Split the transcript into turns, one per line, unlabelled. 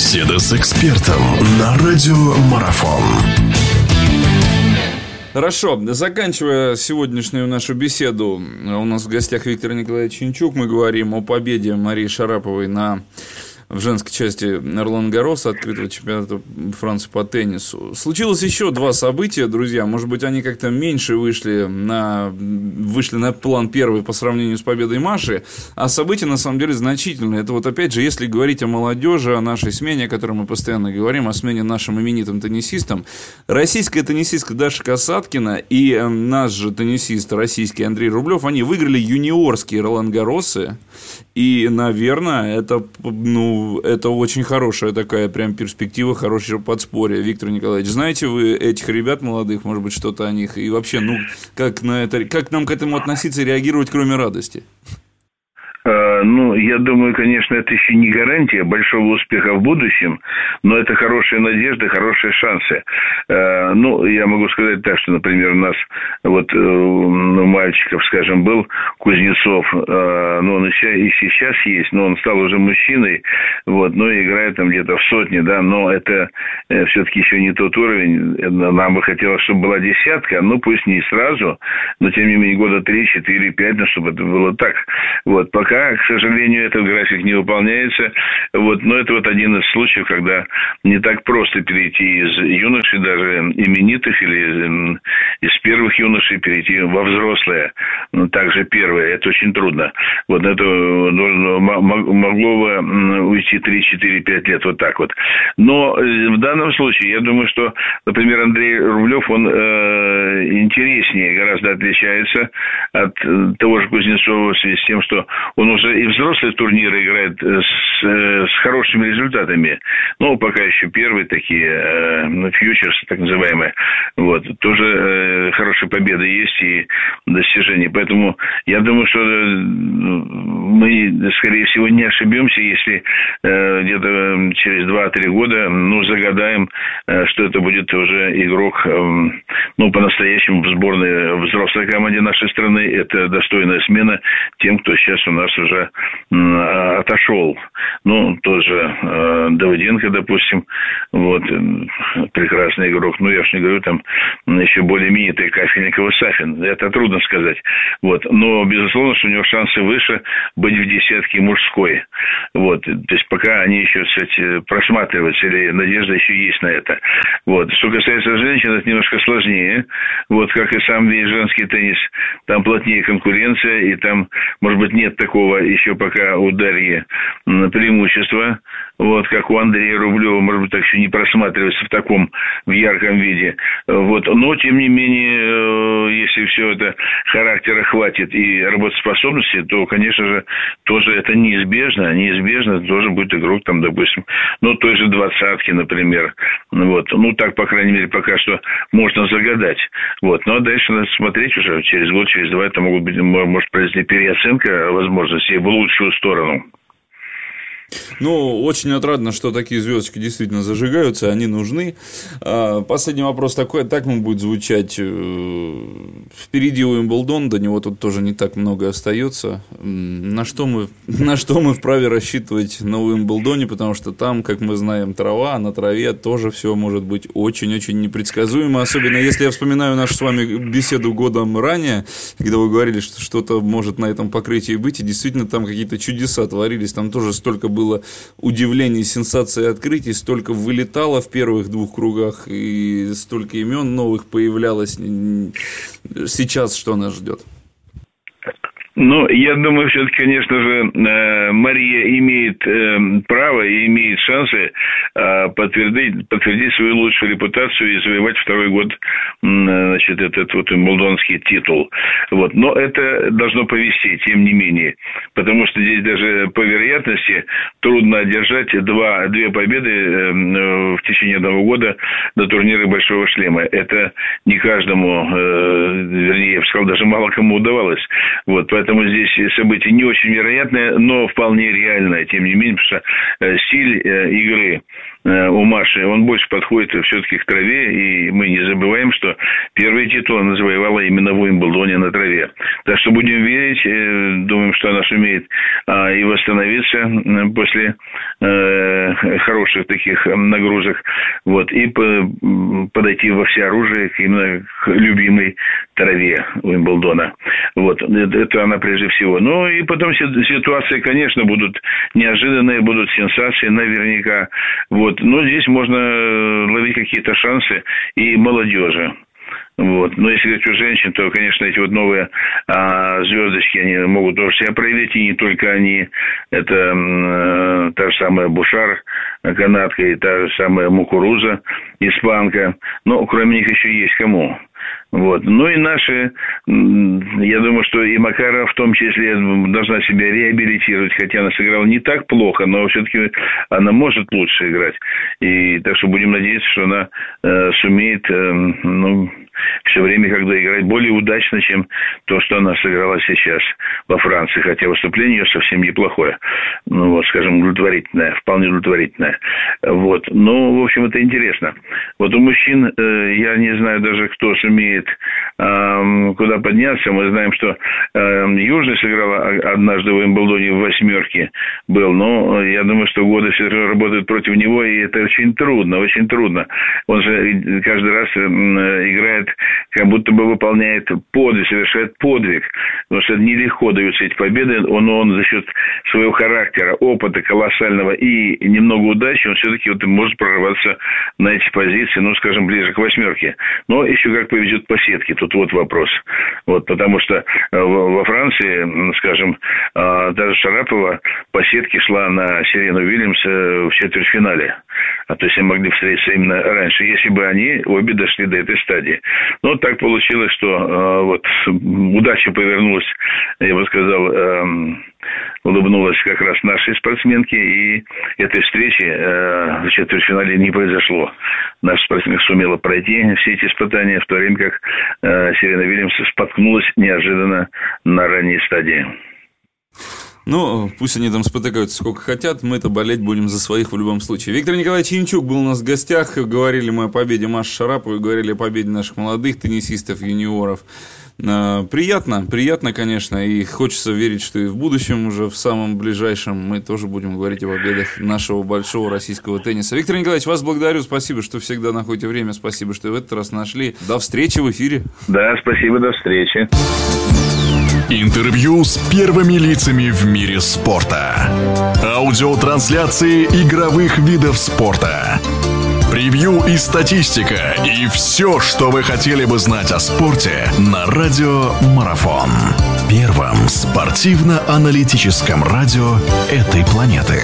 Беседа с экспертом на радиомарафон.
Хорошо, заканчивая сегодняшнюю нашу беседу, у нас в гостях Виктор Николаевич Чинчук, мы говорим о победе Марии Шараповой на в женской части Эрлан Гароса, открытого чемпионата Франции по теннису. Случилось еще два события, друзья. Может быть, они как-то меньше вышли на, вышли на план первый по сравнению с победой Маши, а события на самом деле значительные. Это вот опять же, если говорить о молодежи, о нашей смене, о которой мы постоянно говорим, о смене нашим именитым теннисистам, российская теннисистка Даша Касаткина и э, наш же теннисист российский Андрей Рублев, они выиграли юниорские Ролан Гаросы, и, наверное, это, ну, это очень хорошая такая прям перспектива, хорошее подспорье. Виктор Николаевич, знаете вы этих ребят молодых, может быть, что-то о них? И вообще, ну, как, на это, как нам к этому относиться и реагировать, кроме радости?
Э, ну, я думаю, конечно, это еще не гарантия большого успеха в будущем, но это хорошая надежда, хорошие шансы. Э, ну, я могу сказать так, что, например, у нас вот ну, мальчиков, скажем, был Кузнецов, ну, он и сейчас есть, но он стал уже мужчиной, вот, но играет там где-то в сотне, да, но это все-таки еще не тот уровень. Нам бы хотелось, чтобы была десятка, ну, пусть не сразу, но, тем не менее, года три, четыре, пять, ну, чтобы это было так. Вот, Пока, к сожалению, этот график не выполняется. Вот, но это вот один из случаев, когда не так просто перейти из юношей, даже именитых или из первых юношей перейти во взрослые. Ну, также первые. Это очень трудно. Вот это могло бы уйти 3, 4, 5 лет. Вот так вот. Но э, в данном случае, я думаю, что, например, Андрей Рублев, он э, интереснее гораздо отличается от э, того же Кузнецова в связи с тем, что он уже и взрослые турниры играет э, с, э, с хорошими результатами. Но пока еще первые такие, э, ну, фьючерс, так называемые, вот, тоже хорошие победы есть и достижения. Поэтому я думаю, что мы, скорее всего, не ошибемся, если где-то через 2-3 года, ну, загадаем, что это будет уже игрок, э, ну, по-настоящему в сборной взрослой команде нашей страны. Это достойная смена тем, кто сейчас у нас нас уже отошел. Ну, тоже э, Давыденко, допустим, вот, э, прекрасный игрок. Ну, я уж не говорю, там еще более именитый Кафельников и Сафин. Это трудно сказать. Вот. Но, безусловно, что у него шансы выше быть в десятке мужской. Вот. То есть, пока они еще, кстати, просматриваются, или надежда еще есть на это. Вот. Что касается женщин, это немножко сложнее. Вот, как и сам весь женский теннис, там плотнее конкуренция, и там, может быть, нет такого такого еще пока у Дарьи преимущества, вот, как у Андрея Рублева, может быть, так еще не просматривается в таком, в ярком виде. Вот, но, тем не менее, э, если все это характера хватит и работоспособности, то, конечно же, тоже это неизбежно, неизбежно тоже будет игрок, там, допустим, ну, той же двадцатки, например, вот, ну, так, по крайней мере, пока что можно загадать, вот, но дальше надо смотреть уже, через год, через два, это могут быть, может произойти переоценка возможно возможностей в лучшую сторону.
Ну, очень отрадно, что такие звездочки действительно зажигаются, они нужны. А, последний вопрос такой, так он будет звучать. Э, впереди Уимблдон, до него тут тоже не так много остается. На что мы, на что мы вправе рассчитывать на Уимблдоне, потому что там, как мы знаем, трава, а на траве тоже все может быть очень-очень непредсказуемо, особенно если я вспоминаю нашу с вами беседу годом ранее, когда вы говорили, что что-то может на этом покрытии быть, и действительно там какие-то чудеса творились, там тоже столько было было удивлений, сенсаций открытий, столько вылетало в первых двух кругах, и столько имен новых появлялось. Сейчас что нас ждет?
Ну, я думаю, все-таки, конечно же, э, Мария имеет э, право и имеет шансы э, подтвердить, подтвердить свою лучшую репутацию и завоевать второй год, значит, этот вот молдонский титул. Вот. Но это должно повести, тем не менее. Потому что здесь даже по вероятности трудно одержать два, две победы в течение одного года на турнире Большого Шлема. Это не каждому, вернее, я бы сказал, даже мало кому удавалось. Вот. Поэтому здесь событие не очень вероятное, но вполне реальное, тем не менее, потому что э, стиль э, игры э, у Маши, он больше подходит все-таки к траве, и мы не забываем, что первый титул она завоевала именно в Уимблдоне на траве. Так что будем верить, э, думаем, что она сумеет а, и восстановиться после э, хороших таких нагрузок, вот, и подойти во все оружие именно к любимой траве Уимблдона. Вот, это она прежде всего. Ну, и потом ситуации, конечно, будут неожиданные, будут сенсации наверняка. Вот, но здесь можно ловить какие-то шансы и молодежи. Вот. Но если говорить о женщин, то, конечно, эти вот новые а, звездочки, они могут тоже себя проявить, и не только они. Это э, та же самая Бушар, канадка, и та же самая Мукуруза, испанка. Но кроме них еще есть кому. Вот. Ну и наши, я думаю, что и Макарова в том числе должна себя реабилитировать, хотя она сыграла не так плохо, но все-таки она может лучше играть. И так что будем надеяться, что она э, сумеет э, ну, все время, когда играть более удачно, чем то, что она сыграла сейчас во Франции. Хотя выступление ее совсем неплохое. Ну, вот, скажем, удовлетворительное, вполне удовлетворительное. Вот. Ну, в общем, это интересно. Вот у мужчин, э, я не знаю даже, кто сумеет э, куда подняться. Мы знаем, что э, Южный сыграл однажды в Уимблдоне в восьмерке был. Но я думаю, что годы все работают против него, и это очень трудно, очень трудно. Он же каждый раз э, играет как будто бы выполняет подвиг, совершает подвиг. Потому что нелегко даются эти победы. Он, он за счет своего характера, опыта колоссального и немного удачи, он все-таки вот может прорываться на эти позиции, ну, скажем, ближе к восьмерке. Но еще как повезет по сетке, тут вот вопрос. Вот, потому что э, во Франции, скажем, э, даже Шарапова по сетке шла на Сирену Вильямс в четвертьфинале. А то есть они могли встретиться именно раньше, если бы они обе дошли до этой стадии. Но так получилось, что э, вот удача повернулась, я бы сказал, э, улыбнулась как раз нашей спортсменке, и этой встречи э, в четвертьфинале не произошло. Наша спортсменка сумела пройти все эти испытания, в то время как э, Сирена Вильямс споткнулась неожиданно на ранней стадии.
Ну, пусть они там спотыкаются сколько хотят, мы-то болеть будем за своих в любом случае. Виктор Николаевич Янчук был у нас в гостях, говорили мы о победе Маши Шараповой, говорили о победе наших молодых теннисистов, юниоров. А, приятно, приятно, конечно, и хочется верить, что и в будущем уже в самом ближайшем мы тоже будем говорить о победах нашего большого российского тенниса. Виктор Николаевич, вас благодарю, спасибо, что всегда находите время, спасибо, что и в этот раз нашли. До встречи в эфире.
Да, спасибо, до встречи.
Интервью с первыми лицами в мире спорта. Аудиотрансляции игровых видов спорта. Превью и статистика. И все, что вы хотели бы знать о спорте на Радио Марафон. Первом спортивно-аналитическом радио этой планеты.